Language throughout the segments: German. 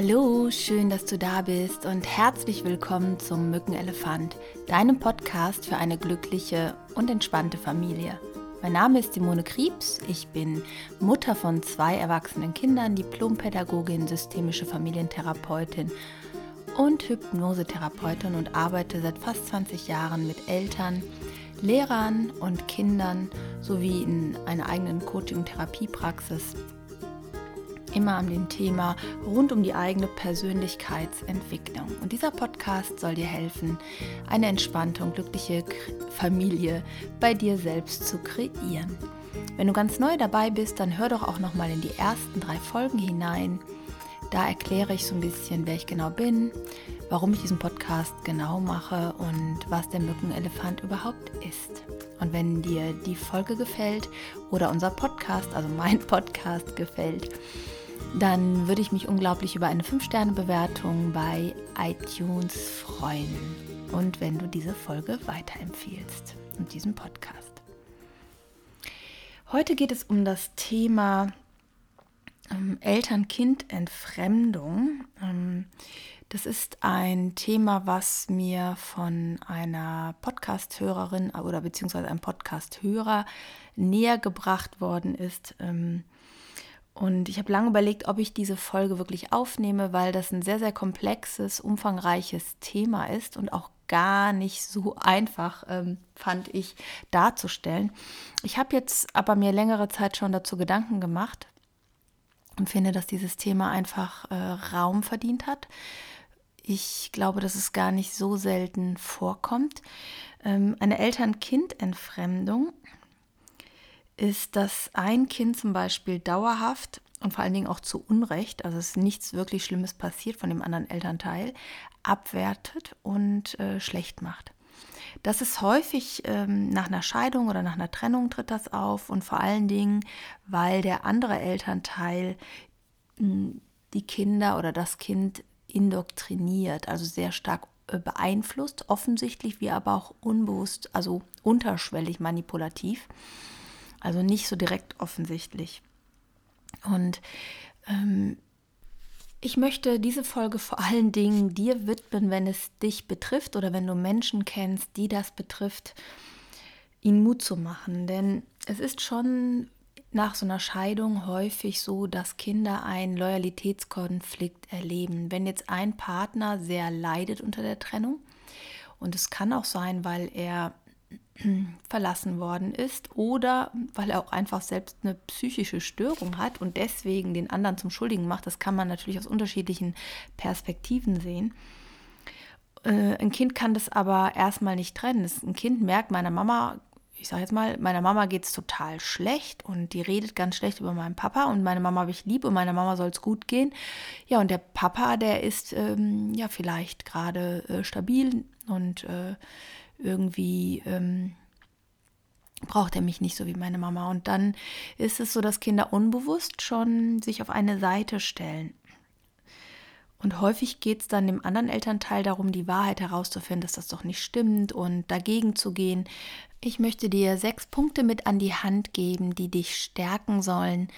Hallo, schön, dass du da bist und herzlich willkommen zum Mückenelefant, deinem Podcast für eine glückliche und entspannte Familie. Mein Name ist Simone Kriebs, ich bin Mutter von zwei erwachsenen Kindern, Diplompädagogin, systemische Familientherapeutin und Hypnosetherapeutin und arbeite seit fast 20 Jahren mit Eltern, Lehrern und Kindern sowie in einer eigenen Coaching-Therapiepraxis immer an dem Thema rund um die eigene Persönlichkeitsentwicklung. Und dieser Podcast soll dir helfen, eine entspannte und glückliche Familie bei dir selbst zu kreieren. Wenn du ganz neu dabei bist, dann hör doch auch noch mal in die ersten drei Folgen hinein. Da erkläre ich so ein bisschen, wer ich genau bin, warum ich diesen Podcast genau mache und was der Mückenelefant überhaupt ist. Und wenn dir die Folge gefällt oder unser Podcast, also mein Podcast gefällt, dann würde ich mich unglaublich über eine 5-Sterne-Bewertung bei iTunes freuen. Und wenn du diese Folge weiterempfiehlst und diesen Podcast. Heute geht es um das Thema ähm, Eltern-Kind-Entfremdung. Ähm, das ist ein Thema, was mir von einer Podcast-Hörerin oder beziehungsweise einem Podcast-Hörer näher gebracht worden ist. Ähm, und ich habe lange überlegt, ob ich diese Folge wirklich aufnehme, weil das ein sehr, sehr komplexes, umfangreiches Thema ist und auch gar nicht so einfach, ähm, fand ich, darzustellen. Ich habe jetzt aber mir längere Zeit schon dazu Gedanken gemacht und finde, dass dieses Thema einfach äh, Raum verdient hat. Ich glaube, dass es gar nicht so selten vorkommt. Ähm, eine Eltern-Kind-Entfremdung ist, dass ein Kind zum Beispiel dauerhaft und vor allen Dingen auch zu Unrecht, also es ist nichts wirklich Schlimmes passiert von dem anderen Elternteil, abwertet und äh, schlecht macht. Das ist häufig ähm, nach einer Scheidung oder nach einer Trennung tritt das auf und vor allen Dingen, weil der andere Elternteil mh, hm, die Kinder oder das Kind indoktriniert, also sehr stark äh, beeinflusst, offensichtlich wie aber auch unbewusst, also unterschwellig manipulativ. Also nicht so direkt offensichtlich. Und ähm, ich möchte diese Folge vor allen Dingen dir widmen, wenn es dich betrifft oder wenn du Menschen kennst, die das betrifft, ihnen Mut zu machen. Denn es ist schon nach so einer Scheidung häufig so, dass Kinder einen Loyalitätskonflikt erleben. Wenn jetzt ein Partner sehr leidet unter der Trennung, und es kann auch sein, weil er verlassen worden ist oder weil er auch einfach selbst eine psychische Störung hat und deswegen den anderen zum Schuldigen macht. Das kann man natürlich aus unterschiedlichen Perspektiven sehen. Äh, ein Kind kann das aber erstmal nicht trennen. Ein Kind merkt, meiner Mama, ich sage jetzt mal, meiner Mama geht es total schlecht und die redet ganz schlecht über meinen Papa und meine Mama habe ich lieb und meiner Mama soll es gut gehen. Ja, und der Papa, der ist ähm, ja vielleicht gerade äh, stabil und äh, irgendwie ähm, braucht er mich nicht so wie meine Mama. Und dann ist es so, dass Kinder unbewusst schon sich auf eine Seite stellen. Und häufig geht es dann dem anderen Elternteil darum, die Wahrheit herauszufinden, dass das doch nicht stimmt und dagegen zu gehen. Ich möchte dir sechs Punkte mit an die Hand geben, die dich stärken sollen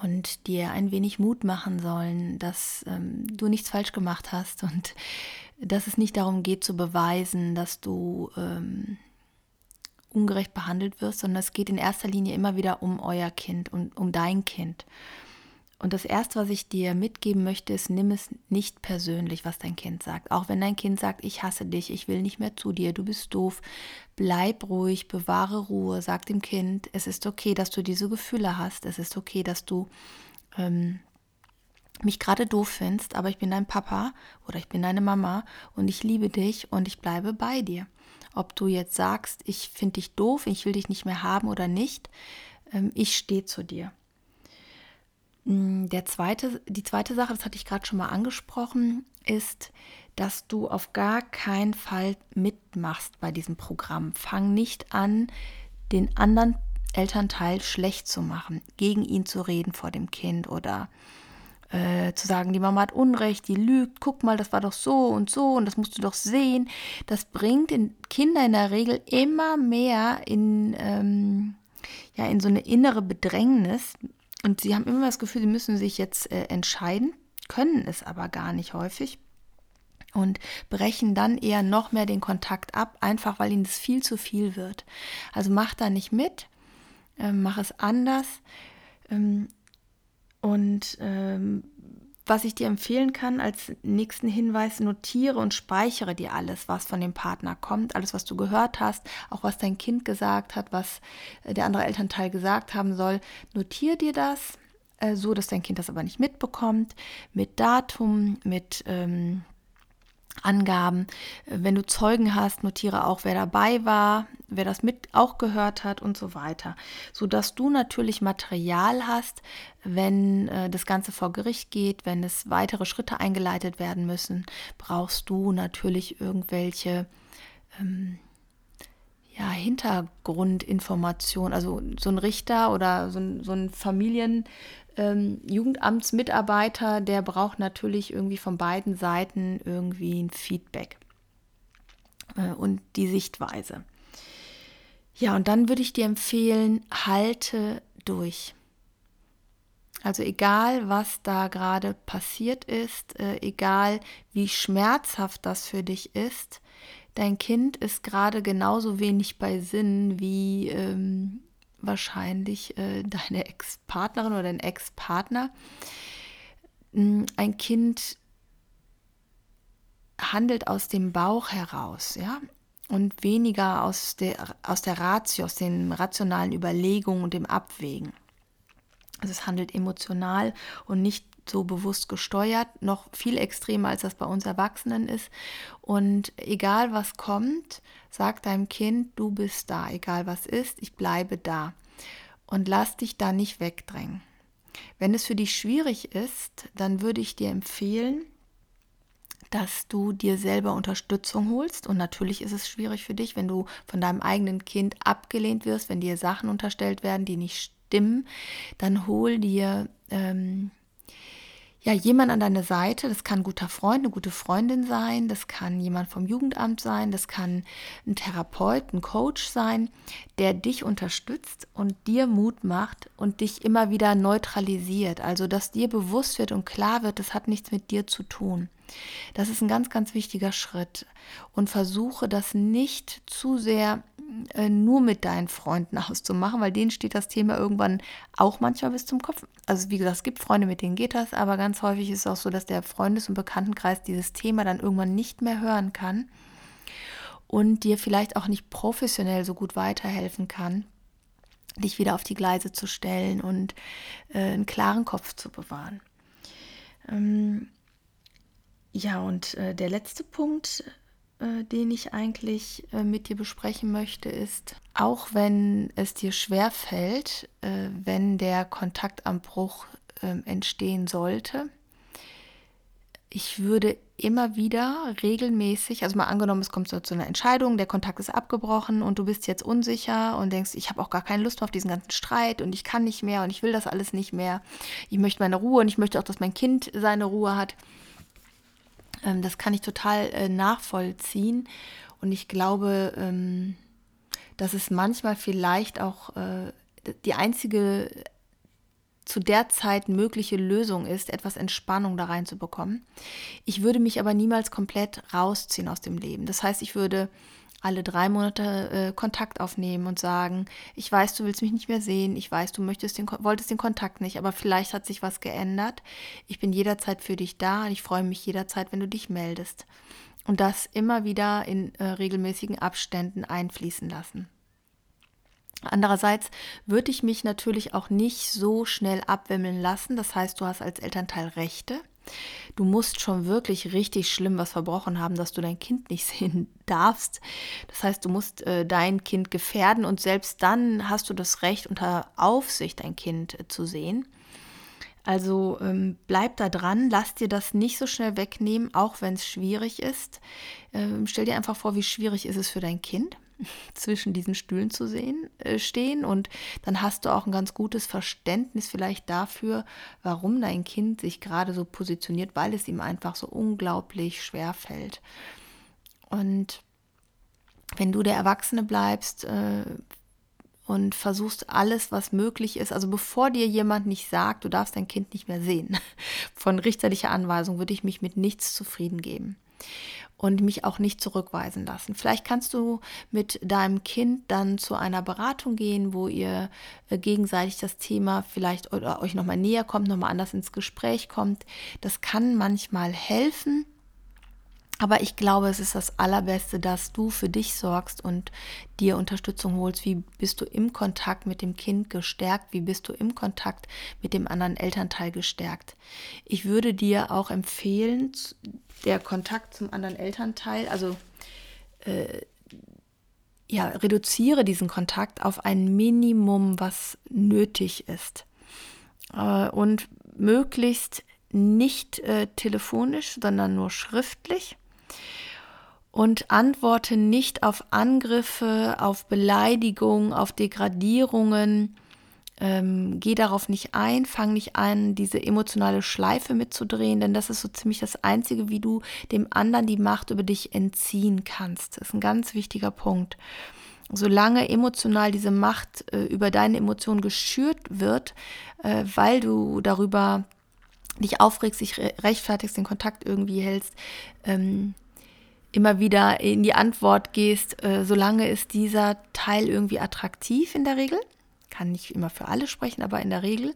und dir ein wenig Mut machen sollen, dass ähm, du nichts falsch gemacht hast und dass es nicht darum geht zu beweisen, dass du ähm, ungerecht behandelt wirst, sondern es geht in erster Linie immer wieder um euer Kind und um dein Kind. Und das Erste, was ich dir mitgeben möchte, ist, nimm es nicht persönlich, was dein Kind sagt. Auch wenn dein Kind sagt, ich hasse dich, ich will nicht mehr zu dir, du bist doof, bleib ruhig, bewahre Ruhe, sag dem Kind, es ist okay, dass du diese Gefühle hast, es ist okay, dass du ähm, mich gerade doof findest, aber ich bin dein Papa oder ich bin deine Mama und ich liebe dich und ich bleibe bei dir. Ob du jetzt sagst, ich finde dich doof, ich will dich nicht mehr haben oder nicht, ähm, ich stehe zu dir. Mm, der zweite, die zweite Sache, das hatte ich gerade schon mal angesprochen, ist, dass du auf gar keinen Fall mitmachst bei diesem Programm. Fang nicht an, den anderen Elternteil schlecht zu machen, gegen ihn zu reden vor dem Kind oder äh, zu sagen, die Mama hat Unrecht, die lügt, guck mal, das war doch so und so und das musst du doch sehen. Das bringt den Kinder in der Regel immer mehr in, ähm, ja, in so eine innere Bedrängnis und sie haben immer das Gefühl, sie müssen sich jetzt äh, entscheiden können es aber gar nicht häufig und brechen dann eher noch mehr den Kontakt ab, einfach weil ihnen das viel zu viel wird. Also mach da nicht mit, äh, mach es anders. Ähm, und ähm, was ich dir empfehlen kann als nächsten Hinweis, notiere und speichere dir alles, was von dem Partner kommt, alles, was du gehört hast, auch was dein Kind gesagt hat, was äh, der andere Elternteil gesagt haben soll. Notiere dir das, äh, so dass dein Kind das aber nicht mitbekommt, mit Datum, mit ähm, Angaben. Wenn du Zeugen hast, notiere auch, wer dabei war, wer das mit auch gehört hat und so weiter, so dass du natürlich Material hast, wenn äh, das Ganze vor Gericht geht, wenn es weitere Schritte eingeleitet werden müssen, brauchst du natürlich irgendwelche ähm, ja, Hintergrundinformationen. Also so ein Richter oder so ein, so ein Familien ähm, Jugendamtsmitarbeiter, der braucht natürlich irgendwie von beiden Seiten irgendwie ein Feedback äh, und die Sichtweise. Ja, und dann würde ich dir empfehlen, halte durch. Also egal, was da gerade passiert ist, äh, egal wie schmerzhaft das für dich ist, dein Kind ist gerade genauso wenig bei Sinn wie ähm, wahrscheinlich äh, deine Ex-Partnerin oder dein Ex-Partner. Hm, ein Kind handelt aus dem Bauch heraus, ja, und weniger aus der, aus der Ratio, aus den rationalen Überlegungen und dem Abwägen. Also es handelt emotional und nicht so bewusst gesteuert, noch viel extremer als das bei uns Erwachsenen ist. Und egal was kommt, sag deinem Kind, du bist da, egal was ist, ich bleibe da. Und lass dich da nicht wegdrängen. Wenn es für dich schwierig ist, dann würde ich dir empfehlen, dass du dir selber Unterstützung holst. Und natürlich ist es schwierig für dich, wenn du von deinem eigenen Kind abgelehnt wirst, wenn dir Sachen unterstellt werden, die nicht stimmen, dann hol dir ähm, ja, jemand an deiner Seite, das kann ein guter Freund, eine gute Freundin sein, das kann jemand vom Jugendamt sein, das kann ein Therapeut, ein Coach sein, der dich unterstützt und dir Mut macht und dich immer wieder neutralisiert. Also, dass dir bewusst wird und klar wird, das hat nichts mit dir zu tun. Das ist ein ganz, ganz wichtiger Schritt. Und versuche das nicht zu sehr nur mit deinen Freunden auszumachen, weil denen steht das Thema irgendwann auch manchmal bis zum Kopf. Also wie gesagt, es gibt Freunde, mit denen geht das, aber ganz häufig ist es auch so, dass der Freundes- und Bekanntenkreis dieses Thema dann irgendwann nicht mehr hören kann und dir vielleicht auch nicht professionell so gut weiterhelfen kann, dich wieder auf die Gleise zu stellen und äh, einen klaren Kopf zu bewahren. Ähm, ja, und äh, der letzte Punkt, äh, den ich eigentlich äh, mit dir besprechen möchte, ist, auch wenn es dir schwer fällt, äh, wenn der Kontakt am Bruch ähm, entstehen sollte, ich würde immer wieder regelmäßig, also mal angenommen, es kommt so zu einer Entscheidung, der Kontakt ist abgebrochen und du bist jetzt unsicher und denkst, ich habe auch gar keine Lust mehr auf diesen ganzen Streit und ich kann nicht mehr und ich will das alles nicht mehr. Ich möchte meine Ruhe und ich möchte auch, dass mein Kind seine Ruhe hat. Ähm, das kann ich total äh, nachvollziehen. Und ich glaube, ähm, dass es manchmal vielleicht auch äh, die einzige zu der Zeit mögliche Lösung ist, etwas Entspannung da reinzubekommen. Ich würde mich aber niemals komplett rausziehen aus dem Leben. Das heißt, ich würde alle drei Monate äh, Kontakt aufnehmen und sagen, ich weiß, du willst mich nicht mehr sehen, ich weiß, du möchtest den, wolltest den Kontakt nicht, aber vielleicht hat sich was geändert. Ich bin jederzeit für dich da und ich freue mich jederzeit, wenn du dich meldest. Und das immer wieder in äh, regelmäßigen Abständen einfließen lassen. Andererseits würde ich mich natürlich auch nicht so schnell abwimmeln lassen. Das heißt, du hast als Elternteil Rechte. Du musst schon wirklich richtig schlimm was verbrochen haben, dass du dein Kind nicht sehen darfst. Das heißt, du musst äh, dein Kind gefährden und selbst dann hast du das Recht, unter Aufsicht dein Kind äh, zu sehen. Also ähm, bleib da dran, lass dir das nicht so schnell wegnehmen, auch wenn es schwierig ist. Ähm, stell dir einfach vor, wie schwierig ist es für dein Kind zwischen diesen Stühlen zu sehen, äh, stehen und dann hast du auch ein ganz gutes Verständnis vielleicht dafür, warum dein Kind sich gerade so positioniert, weil es ihm einfach so unglaublich schwer fällt. Und wenn du der Erwachsene bleibst äh, und versuchst alles, was möglich ist. Also bevor dir jemand nicht sagt, du darfst dein Kind nicht mehr sehen, von richterlicher Anweisung würde ich mich mit nichts zufrieden geben und mich auch nicht zurückweisen lassen. Vielleicht kannst du mit deinem Kind dann zu einer Beratung gehen, wo ihr äh, gegenseitig das Thema vielleicht oder euch nochmal näher kommt, nochmal anders ins Gespräch kommt. Das kann manchmal helfen. Aber ich glaube, es ist das Allerbeste, dass du für dich sorgst und dir Unterstützung holst. Wie bist du im Kontakt mit dem Kind gestärkt? Wie bist du im Kontakt mit dem anderen Elternteil gestärkt? Ich würde dir auch empfehlen, der Kontakt zum anderen Elternteil, also äh, ja, reduziere diesen Kontakt auf ein Minimum, was nötig ist. Äh, und möglichst nicht äh, telefonisch, sondern nur schriftlich und antworte nicht auf Angriffe, auf Beleidigungen, auf Degradierungen. Ähm, geh darauf nicht ein, fang nicht an, diese emotionale Schleife mitzudrehen, denn das ist so ziemlich das Einzige, wie du dem anderen die Macht über dich entziehen kannst. Das ist ein ganz wichtiger Punkt. Solange emotional diese Macht äh, über deine Emotionen geschürt wird, äh, weil du darüber dich aufregst, dich rechtfertigst, den Kontakt irgendwie hältst, ähm, immer wieder in die Antwort gehst, äh, solange ist dieser Teil irgendwie attraktiv in der Regel. Kann nicht immer für alle sprechen, aber in der Regel.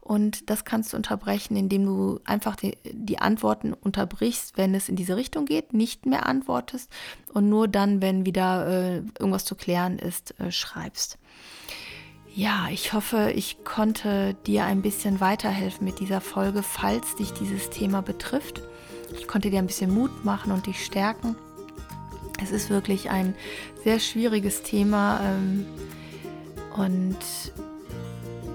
Und das kannst du unterbrechen, indem du einfach die, die Antworten unterbrichst, wenn es in diese Richtung geht, nicht mehr antwortest und nur dann, wenn wieder äh, irgendwas zu klären ist, äh, schreibst. Ja, ich hoffe, ich konnte dir ein bisschen weiterhelfen mit dieser Folge, falls dich dieses Thema betrifft. Ich konnte dir ein bisschen Mut machen und dich stärken. Es ist wirklich ein sehr schwieriges Thema ähm, und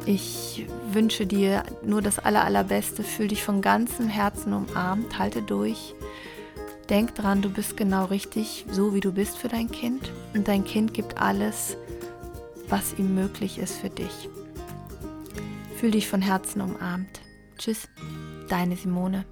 ich wünsche dir nur das Aller, Allerbeste. Fühl dich von ganzem Herzen umarmt, halte durch. Denk dran, du bist genau richtig, so wie du bist für dein Kind. Und dein Kind gibt alles, was ihm möglich ist für dich. Fühl dich von Herzen umarmt. Tschüss, deine Simone.